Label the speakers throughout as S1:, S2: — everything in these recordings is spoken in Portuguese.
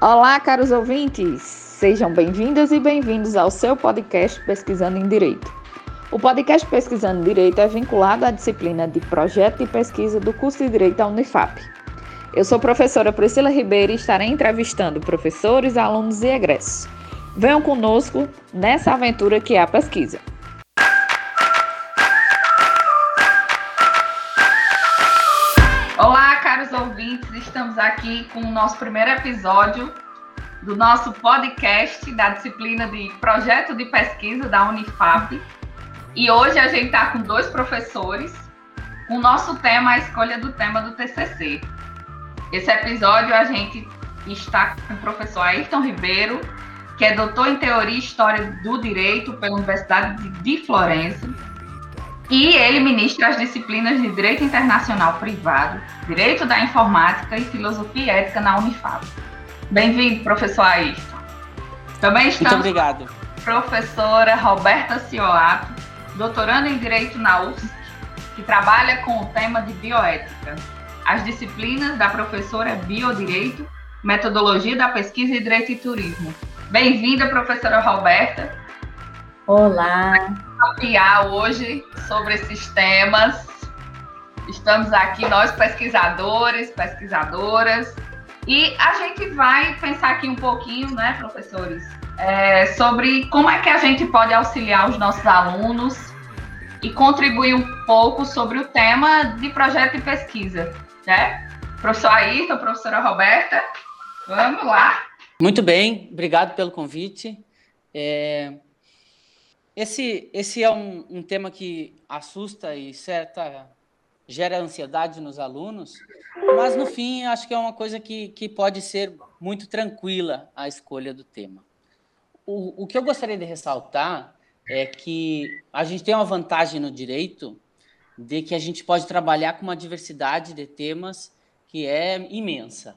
S1: Olá, caros ouvintes! Sejam bem-vindas e bem-vindos ao seu podcast Pesquisando em Direito. O podcast Pesquisando em Direito é vinculado à disciplina de Projeto de Pesquisa do curso de Direito da Unifap. Eu sou a professora Priscila Ribeiro e estarei entrevistando professores, alunos e egressos. Venham conosco nessa aventura que é a pesquisa. Aqui com o nosso primeiro episódio do nosso podcast da disciplina de Projeto de Pesquisa da Unifap. E hoje a gente está com dois professores, o nosso tema, a escolha do tema do TCC. Esse episódio a gente está com o professor Ayrton Ribeiro, que é doutor em Teoria e História do Direito pela Universidade de Florença e ele ministra as disciplinas de Direito Internacional Privado, Direito da Informática e Filosofia Ética na Unifab. Bem-vindo, professor Ayrton. Também estamos
S2: Muito obrigado.
S1: professora Roberta Cioato, doutoranda em Direito na UFSC, que trabalha com o tema de bioética. As disciplinas da professora Biodireito, Metodologia da Pesquisa e Direito e Turismo. Bem-vinda, professora Roberta.
S3: Olá.
S1: Papiar hoje sobre esses temas. Estamos aqui, nós pesquisadores, pesquisadoras, e a gente vai pensar aqui um pouquinho, né, professores, é, sobre como é que a gente pode auxiliar os nossos alunos e contribuir um pouco sobre o tema de projeto de pesquisa, né? Professor Ayrton, professora Roberta, vamos lá.
S2: Muito bem, obrigado pelo convite. É, esse, esse é um, um, tema que assusta e certa gera ansiedade nos alunos, mas no fim acho que é uma coisa que, que pode ser muito tranquila a escolha do tema. O, o que eu gostaria de ressaltar é que a gente tem uma vantagem no direito de que a gente pode trabalhar com uma diversidade de temas que é imensa.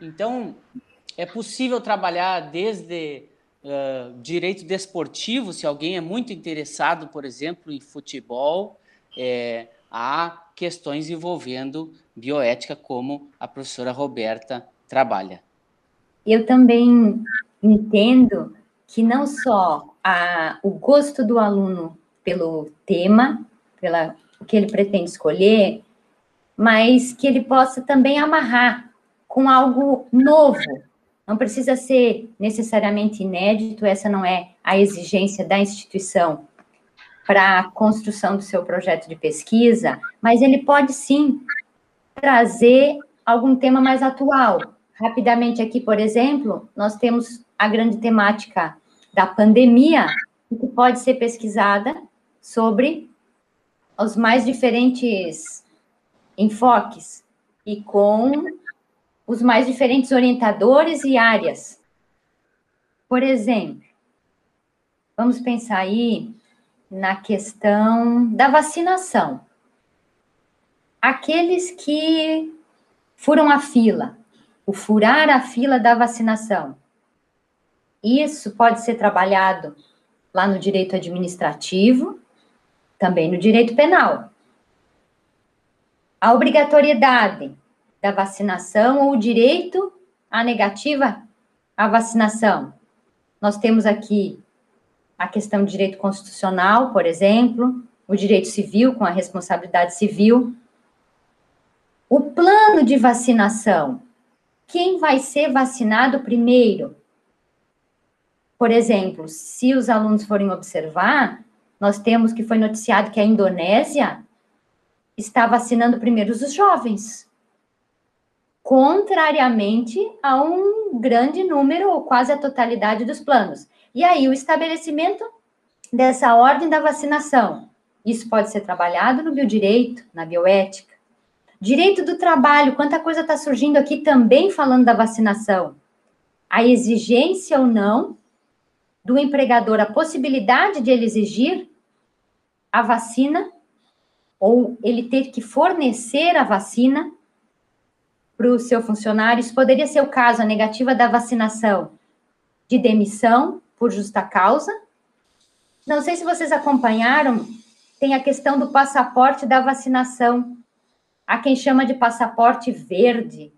S2: Então, é possível trabalhar desde direito desportivo, se alguém é muito interessado, por exemplo, em futebol, é, há questões envolvendo bioética, como a professora Roberta trabalha.
S3: Eu também entendo que não só a, o gosto do aluno pelo tema, pela o que ele pretende escolher, mas que ele possa também amarrar com algo novo, não precisa ser necessariamente inédito, essa não é a exigência da instituição para a construção do seu projeto de pesquisa, mas ele pode sim trazer algum tema mais atual. Rapidamente aqui, por exemplo, nós temos a grande temática da pandemia, que pode ser pesquisada sobre os mais diferentes enfoques e com os mais diferentes orientadores e áreas. Por exemplo, vamos pensar aí na questão da vacinação. Aqueles que furam a fila, o furar a fila da vacinação. Isso pode ser trabalhado lá no direito administrativo, também no direito penal. A obrigatoriedade da vacinação ou o direito à negativa à vacinação. Nós temos aqui a questão de direito constitucional, por exemplo, o direito civil com a responsabilidade civil. O plano de vacinação. Quem vai ser vacinado primeiro? Por exemplo, se os alunos forem observar, nós temos que foi noticiado que a Indonésia está vacinando primeiro os jovens contrariamente a um grande número, ou quase a totalidade dos planos. E aí, o estabelecimento dessa ordem da vacinação. Isso pode ser trabalhado no biodireito, na bioética. Direito do trabalho, quanta coisa está surgindo aqui também falando da vacinação. A exigência ou não do empregador, a possibilidade de ele exigir a vacina, ou ele ter que fornecer a vacina para o seu funcionário. Isso poderia ser o caso, a negativa da vacinação de demissão por justa causa. Não sei se vocês acompanharam, tem a questão do passaporte da vacinação. Há quem chama de passaporte verde.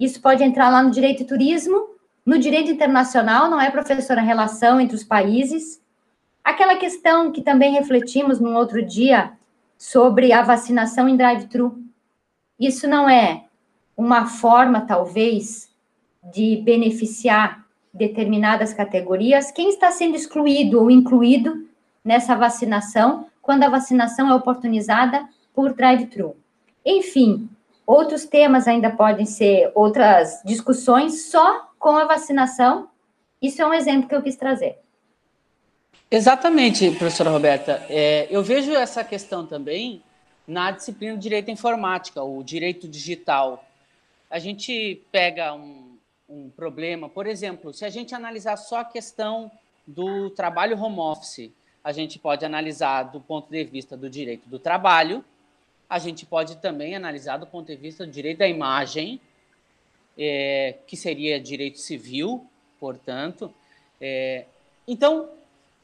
S3: Isso pode entrar lá no direito e turismo No direito internacional, não é, professora, a relação entre os países? Aquela questão que também refletimos num outro dia sobre a vacinação em drive-thru. Isso não é uma forma, talvez, de beneficiar determinadas categorias? Quem está sendo excluído ou incluído nessa vacinação quando a vacinação é oportunizada por drive-thru? Enfim, outros temas ainda podem ser outras discussões só com a vacinação. Isso é um exemplo que eu quis trazer.
S2: Exatamente, professora Roberta. É, eu vejo essa questão também na disciplina de Direito Informática, o Direito Digital. A gente pega um, um problema, por exemplo, se a gente analisar só a questão do trabalho home office, a gente pode analisar do ponto de vista do direito do trabalho, a gente pode também analisar do ponto de vista do direito da imagem, é, que seria direito civil, portanto. É, então,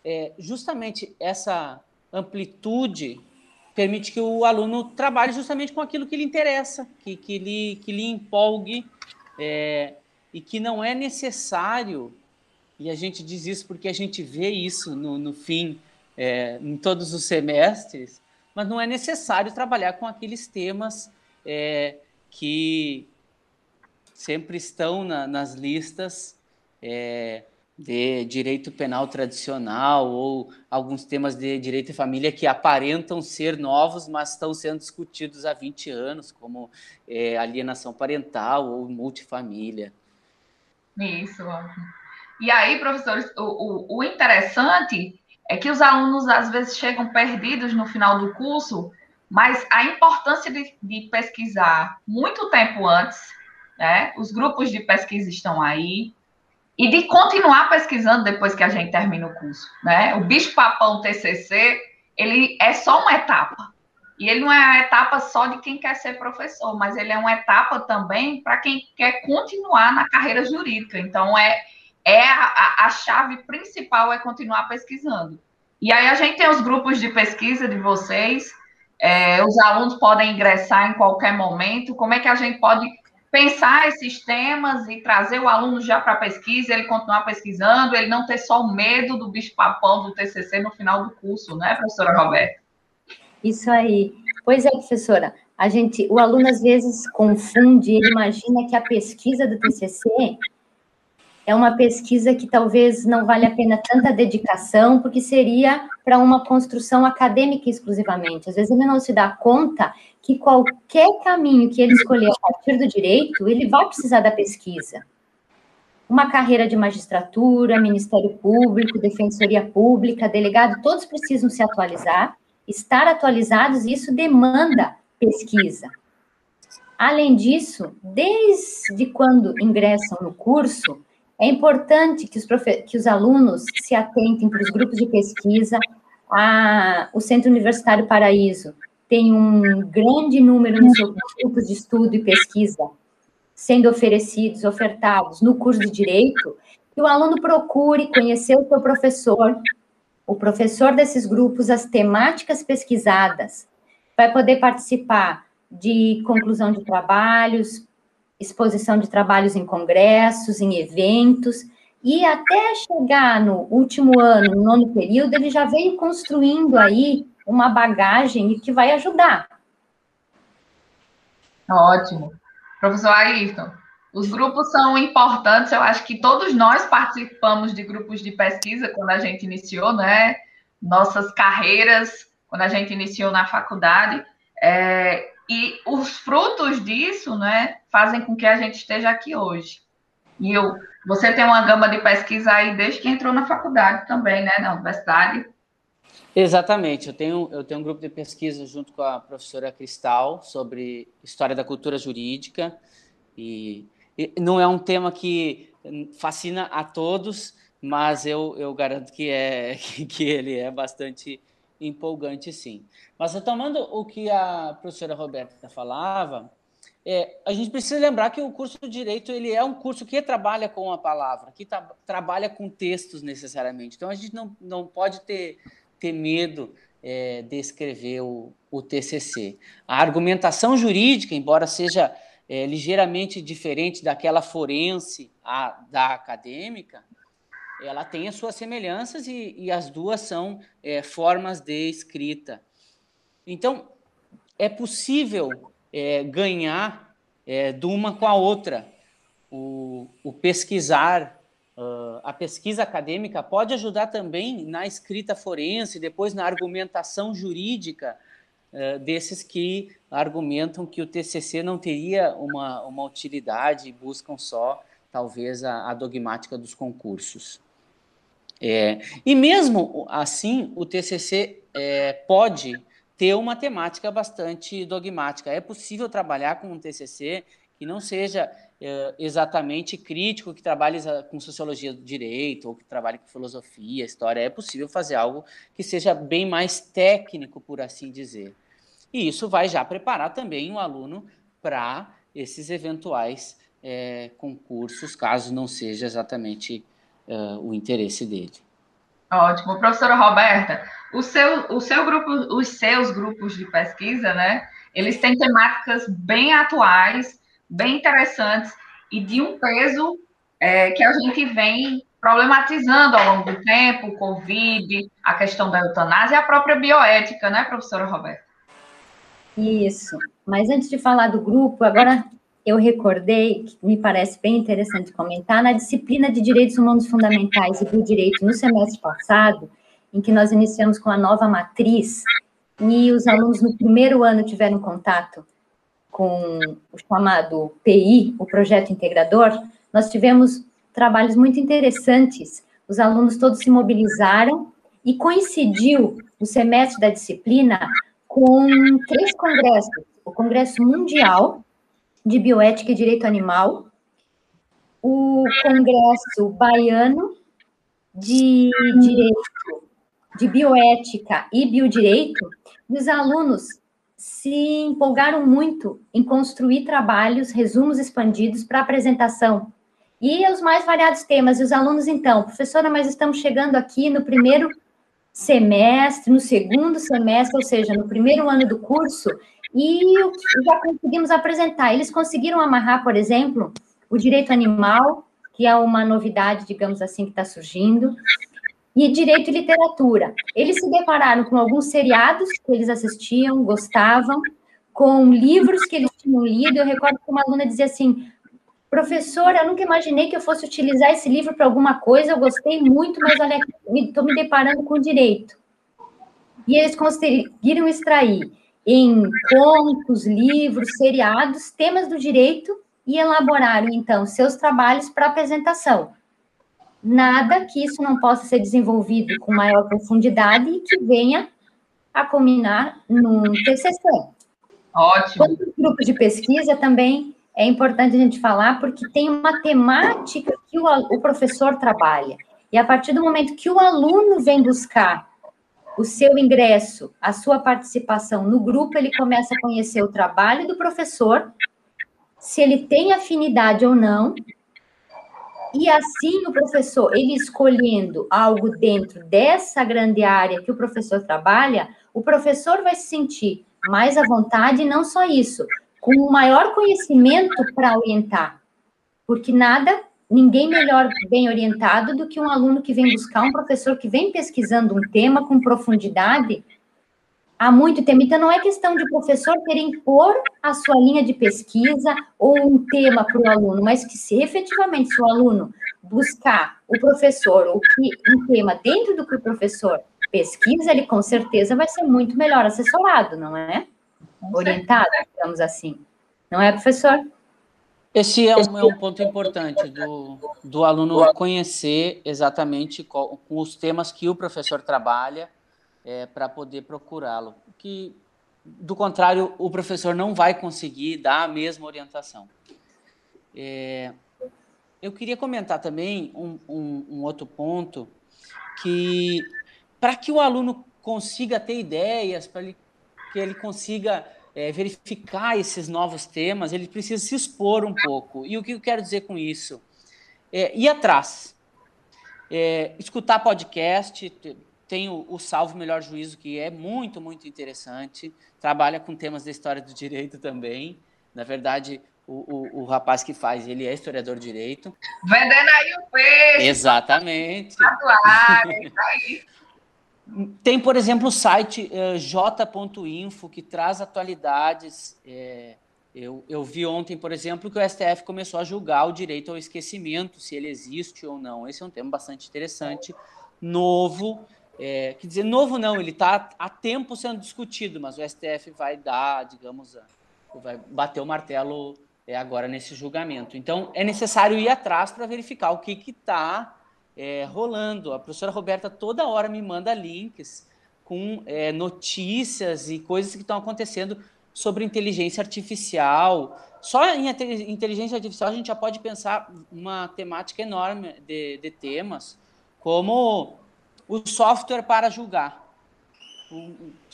S2: é, justamente essa amplitude permite que o aluno trabalhe justamente com aquilo que lhe interessa, que, que, lhe, que lhe empolgue, é, e que não é necessário, e a gente diz isso porque a gente vê isso no, no fim, é, em todos os semestres, mas não é necessário trabalhar com aqueles temas é, que, sempre estão na, nas listas é, de direito penal tradicional ou alguns temas de direito e família que aparentam ser novos, mas estão sendo discutidos há 20 anos, como é, alienação parental ou multifamília.
S1: Isso. E aí, professores, o, o, o interessante é que os alunos às vezes chegam perdidos no final do curso, mas a importância de, de pesquisar muito tempo antes né? Os grupos de pesquisa estão aí. E de continuar pesquisando depois que a gente termina o curso, né? O bicho papão TCC, ele é só uma etapa. E ele não é a etapa só de quem quer ser professor, mas ele é uma etapa também para quem quer continuar na carreira jurídica. Então, é, é a, a, chave principal é continuar pesquisando. E aí a gente tem os grupos de pesquisa de vocês, é, os alunos podem ingressar em qualquer momento. Como é que a gente pode pensar esses temas e trazer o aluno já para a pesquisa, ele continuar pesquisando, ele não ter só o medo do bicho-papão do TCC no final do curso, né, professora Roberta?
S3: Isso aí. Pois é, professora. A gente, o aluno às vezes confunde, ele imagina que a pesquisa do TCC é uma pesquisa que talvez não vale a pena tanta dedicação, porque seria para uma construção acadêmica exclusivamente. Às vezes ele não se dá conta que qualquer caminho que ele escolher a partir do direito, ele vai precisar da pesquisa. Uma carreira de magistratura, Ministério Público, Defensoria Pública, delegado, todos precisam se atualizar, estar atualizados, e isso demanda pesquisa. Além disso, desde quando ingressam no curso, é importante que os, que os alunos se atentem para os grupos de pesquisa. A, o Centro Universitário Paraíso tem um grande número de grupos de estudo e pesquisa sendo oferecidos, ofertados no curso de Direito, que o aluno procure conhecer o seu professor, o professor desses grupos, as temáticas pesquisadas, vai poder participar de conclusão de trabalhos, exposição de trabalhos em congressos, em eventos, e até chegar no último ano, no nono período, ele já veio construindo aí uma bagagem que vai ajudar.
S1: Ótimo. Professor Ayrton, os grupos são importantes, eu acho que todos nós participamos de grupos de pesquisa quando a gente iniciou, né? Nossas carreiras, quando a gente iniciou na faculdade. É, e os frutos disso, né, fazem com que a gente esteja aqui hoje. E eu, você tem uma gama de pesquisa aí desde que entrou na faculdade também, né, na universidade.
S2: Exatamente, eu tenho, eu tenho um grupo de pesquisa junto com a professora Cristal sobre história da cultura jurídica, e, e não é um tema que fascina a todos, mas eu, eu garanto que, é, que ele é bastante empolgante, sim. Mas retomando o que a professora Roberta falava, é, a gente precisa lembrar que o curso de Direito ele é um curso que trabalha com a palavra, que tra trabalha com textos necessariamente. Então, a gente não, não pode ter, ter medo é, de escrever o, o TCC. A argumentação jurídica, embora seja é, ligeiramente diferente daquela forense, a, da acadêmica, ela tem as suas semelhanças e, e as duas são é, formas de escrita. Então, é possível é, ganhar é, de uma com a outra. O, o pesquisar, uh, a pesquisa acadêmica pode ajudar também na escrita forense, depois na argumentação jurídica uh, desses que argumentam que o TCC não teria uma, uma utilidade e buscam só, talvez, a, a dogmática dos concursos. É, e mesmo assim, o TCC é, pode ter uma temática bastante dogmática. É possível trabalhar com um TCC que não seja é, exatamente crítico, que trabalhe com sociologia do direito, ou que trabalhe com filosofia, história. É possível fazer algo que seja bem mais técnico, por assim dizer. E isso vai já preparar também o aluno para esses eventuais é, concursos, caso não seja exatamente uh, o interesse dele.
S1: Ótimo. Professora Roberta, o seu, o seu grupo, os seus grupos de pesquisa, né? Eles têm temáticas bem atuais, bem interessantes e de um peso é, que a gente vem problematizando ao longo do tempo, o Covid, a questão da eutanásia e a própria bioética, né, professora Roberta?
S3: Isso. Mas antes de falar do grupo, agora eu recordei, que me parece bem interessante comentar, na disciplina de Direitos Humanos Fundamentais e do Direito no semestre passado, em que nós iniciamos com a nova matriz, e os alunos no primeiro ano tiveram contato com o chamado PI, o Projeto Integrador, nós tivemos trabalhos muito interessantes. Os alunos todos se mobilizaram e coincidiu o semestre da disciplina com três congressos: o Congresso Mundial de Bioética e Direito Animal, o Congresso Baiano de Direito, de Bioética e Biodireito, e os alunos se empolgaram muito em construir trabalhos, resumos expandidos para apresentação. E os mais variados temas. E os alunos, então, professora, mas estamos chegando aqui no primeiro semestre, no segundo semestre, ou seja, no primeiro ano do curso, e já conseguimos apresentar. Eles conseguiram amarrar, por exemplo, o direito animal, que é uma novidade, digamos assim, que está surgindo, e direito e literatura. Eles se depararam com alguns seriados que eles assistiam, gostavam, com livros que eles tinham lido. Eu recordo que uma aluna dizia assim: professora, eu nunca imaginei que eu fosse utilizar esse livro para alguma coisa, eu gostei muito, mas olha, estou me deparando com direito. E eles conseguiram extrair em contos, livros, seriados, temas do direito e elaboraram, então, seus trabalhos para apresentação. Nada que isso não possa ser desenvolvido com maior profundidade e que venha a combinar num TCC.
S1: Ótimo.
S3: Quanto grupo de pesquisa também é importante a gente falar, porque tem uma temática que o, o professor trabalha. E a partir do momento que o aluno vem buscar o seu ingresso, a sua participação no grupo, ele começa a conhecer o trabalho do professor, se ele tem afinidade ou não, e assim o professor, ele escolhendo algo dentro dessa grande área que o professor trabalha, o professor vai se sentir mais à vontade, e não só isso, com maior conhecimento para orientar. Porque nada ninguém melhor bem orientado do que um aluno que vem buscar um professor que vem pesquisando um tema com profundidade há muito tempo. Então, não é questão de o professor querer impor a sua linha de pesquisa ou um tema para o aluno, mas que se efetivamente se o aluno buscar o professor ou que um tema dentro do que o professor pesquisa, ele com certeza vai ser muito melhor assessorado, não é? Orientado, digamos assim. Não é, professor?
S2: Esse é um, é um ponto importante do, do aluno conhecer exatamente qual, com os temas que o professor trabalha é, para poder procurá-lo. Que, do contrário, o professor não vai conseguir dar a mesma orientação. É, eu queria comentar também um, um, um outro ponto que para que o aluno consiga ter ideias, para que ele consiga é, verificar esses novos temas, ele precisa se expor um pouco. E o que eu quero dizer com isso? É, ir atrás. É, escutar podcast, tem o, o Salvo Melhor Juízo, que é muito, muito interessante, trabalha com temas da história do direito também. Na verdade, o, o, o, rapaz que faz, ele é historiador de direito.
S1: Vendendo aí o peixe.
S2: Exatamente. Tem, por exemplo, o site uh, j.info, que traz atualidades. É, eu, eu vi ontem, por exemplo, que o STF começou a julgar o direito ao esquecimento, se ele existe ou não. Esse é um tema bastante interessante, novo. É, quer dizer, novo não, ele está há tempo sendo discutido, mas o STF vai dar, digamos, vai bater o martelo é, agora nesse julgamento. Então, é necessário ir atrás para verificar o que está é, rolando. A professora Roberta toda hora me manda links com é, notícias e coisas que estão acontecendo sobre inteligência artificial. Só em inteligência artificial a gente já pode pensar uma temática enorme de, de temas, como o software para julgar.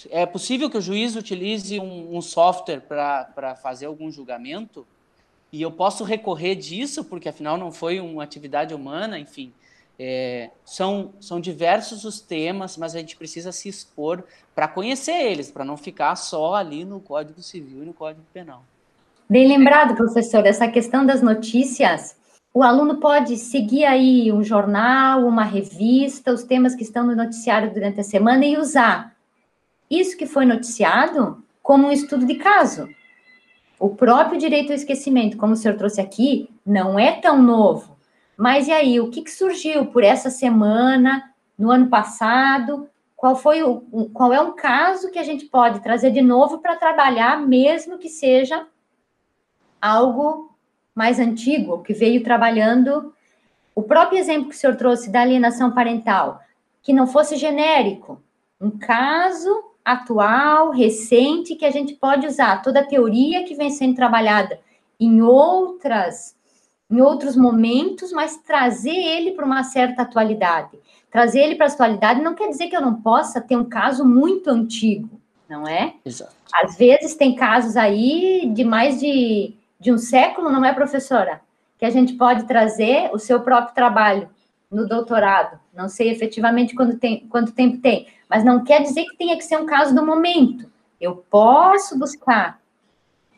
S2: É possível que o juiz utilize um, um software para fazer algum julgamento? E eu posso recorrer disso, porque afinal não foi uma atividade humana, enfim. É, são, são diversos os temas, mas a gente precisa se expor para conhecer eles, para não ficar só ali no Código Civil e no Código Penal.
S3: Bem lembrado, professor, essa questão das notícias. O aluno pode seguir aí um jornal, uma revista, os temas que estão no noticiário durante a semana e usar isso que foi noticiado como um estudo de caso. O próprio direito ao esquecimento, como o senhor trouxe aqui, não é tão novo. Mas e aí, o que, que surgiu por essa semana, no ano passado? Qual foi o, qual é um caso que a gente pode trazer de novo para trabalhar, mesmo que seja algo mais antigo, que veio trabalhando o próprio exemplo que o senhor trouxe da alienação parental, que não fosse genérico, um caso atual, recente, que a gente pode usar toda a teoria que vem sendo trabalhada em outras em outros momentos, mas trazer ele para uma certa atualidade. Trazer ele para a atualidade não quer dizer que eu não possa ter um caso muito antigo, não é?
S2: Exato.
S3: Às vezes tem casos aí de mais de, de um século, não é, professora? Que a gente pode trazer o seu próprio trabalho no doutorado. Não sei efetivamente quando tem, quanto tempo tem, mas não quer dizer que tenha que ser um caso do momento. Eu posso buscar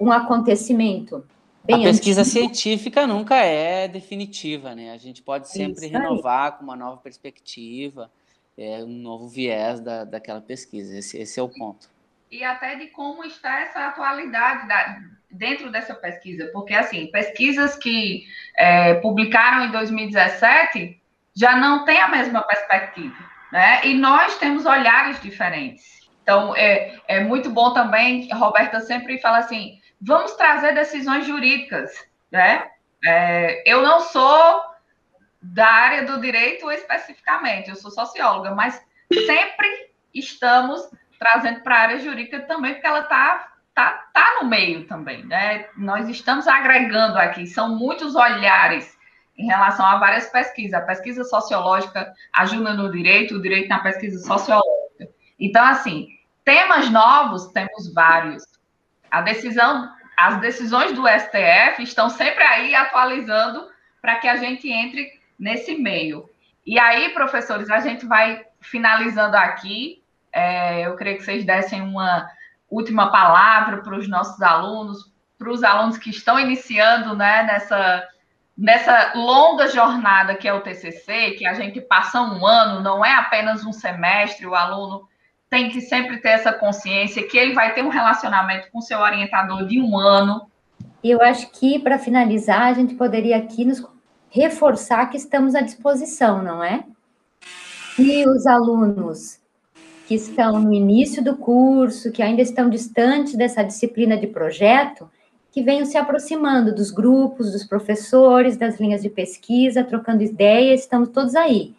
S3: um acontecimento
S2: Bem a pesquisa antigo. científica nunca é definitiva, né? A gente pode sempre Isso renovar aí. com uma nova perspectiva, é, um novo viés da, daquela pesquisa. Esse, esse é o ponto.
S1: E até de como está essa atualidade da, dentro dessa pesquisa, porque assim, pesquisas que é, publicaram em 2017 já não têm a mesma perspectiva, né? E nós temos olhares diferentes. Então, é, é muito bom também, Roberta sempre fala assim, vamos trazer decisões jurídicas, né? É, eu não sou da área do direito especificamente, eu sou socióloga, mas sempre estamos trazendo para a área jurídica também, porque ela está tá, tá no meio também, né? Nós estamos agregando aqui, são muitos olhares em relação a várias pesquisas. A pesquisa sociológica ajuda no direito, o direito na pesquisa sociológica. Então, assim, temas novos temos vários. A decisão, as decisões do STF estão sempre aí atualizando para que a gente entre nesse meio. E aí, professores, a gente vai finalizando aqui. É, eu queria que vocês dessem uma última palavra para os nossos alunos, para os alunos que estão iniciando né, nessa, nessa longa jornada que é o TCC, que a gente passa um ano, não é apenas um semestre, o aluno tem que sempre ter essa consciência que ele vai ter um relacionamento com seu orientador de um ano.
S3: Eu acho que, para finalizar, a gente poderia aqui nos reforçar que estamos à disposição, não é? E os alunos que estão no início do curso, que ainda estão distantes dessa disciplina de projeto, que venham se aproximando dos grupos, dos professores, das linhas de pesquisa, trocando ideias, estamos todos aí.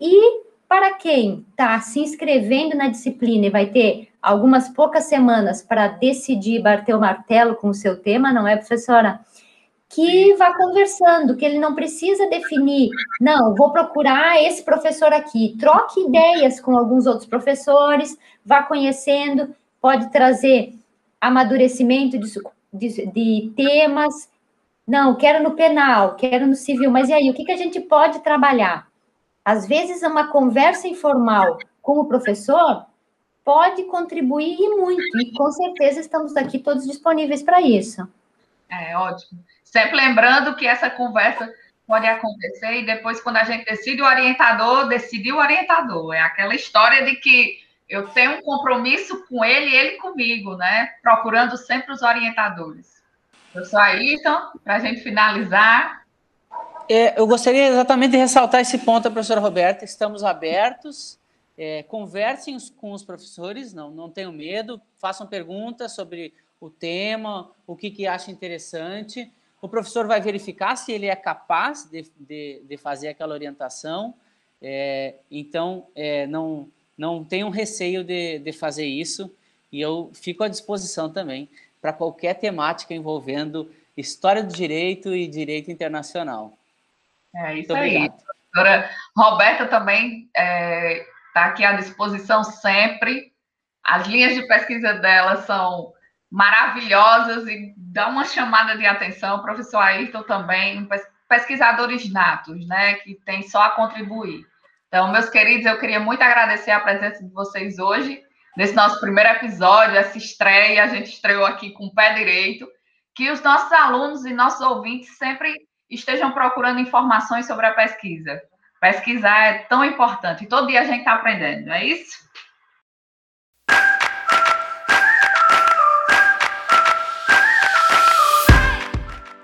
S3: E para quem está se inscrevendo na disciplina e vai ter algumas poucas semanas para decidir bater o martelo com o seu tema, não é, professora? Que vá conversando, que ele não precisa definir, não, vou procurar esse professor aqui. Troque ideias com alguns outros professores, vá conhecendo, pode trazer amadurecimento de, de, de temas. Não, quero no penal, quero no civil, mas e aí, o que, que a gente pode trabalhar? Às vezes, uma conversa informal com o professor pode contribuir muito, e com certeza estamos aqui todos disponíveis para isso.
S1: É ótimo. Sempre lembrando que essa conversa pode acontecer e depois, quando a gente decide o orientador, decide o orientador. É aquela história de que eu tenho um compromisso com ele e ele comigo, né? Procurando sempre os orientadores. Professor Ayrton, para a gente finalizar.
S2: É, eu gostaria exatamente de ressaltar esse ponto, professora Roberta. Estamos abertos, é, conversem com os professores, não, não tenham medo, façam perguntas sobre o tema, o que, que acha interessante. O professor vai verificar se ele é capaz de, de, de fazer aquela orientação. É, então, é, não, não tenham receio de, de fazer isso. E eu fico à disposição também para qualquer temática envolvendo história do direito e direito internacional.
S1: É isso Muito aí. Obrigado. Doutora Roberta também está é, tá aqui à disposição sempre. As linhas de pesquisa dela são maravilhosas e dá uma chamada de atenção. O professor Ayrton também, pesquisadores natos, né, que tem só a contribuir. Então, meus queridos, eu queria muito agradecer a presença de vocês hoje, nesse nosso primeiro episódio, essa estreia, a gente estreou aqui com o pé direito, que os nossos alunos e nossos ouvintes sempre estejam procurando informações sobre a pesquisa. Pesquisar é tão importante, todo dia a gente está aprendendo, não é isso?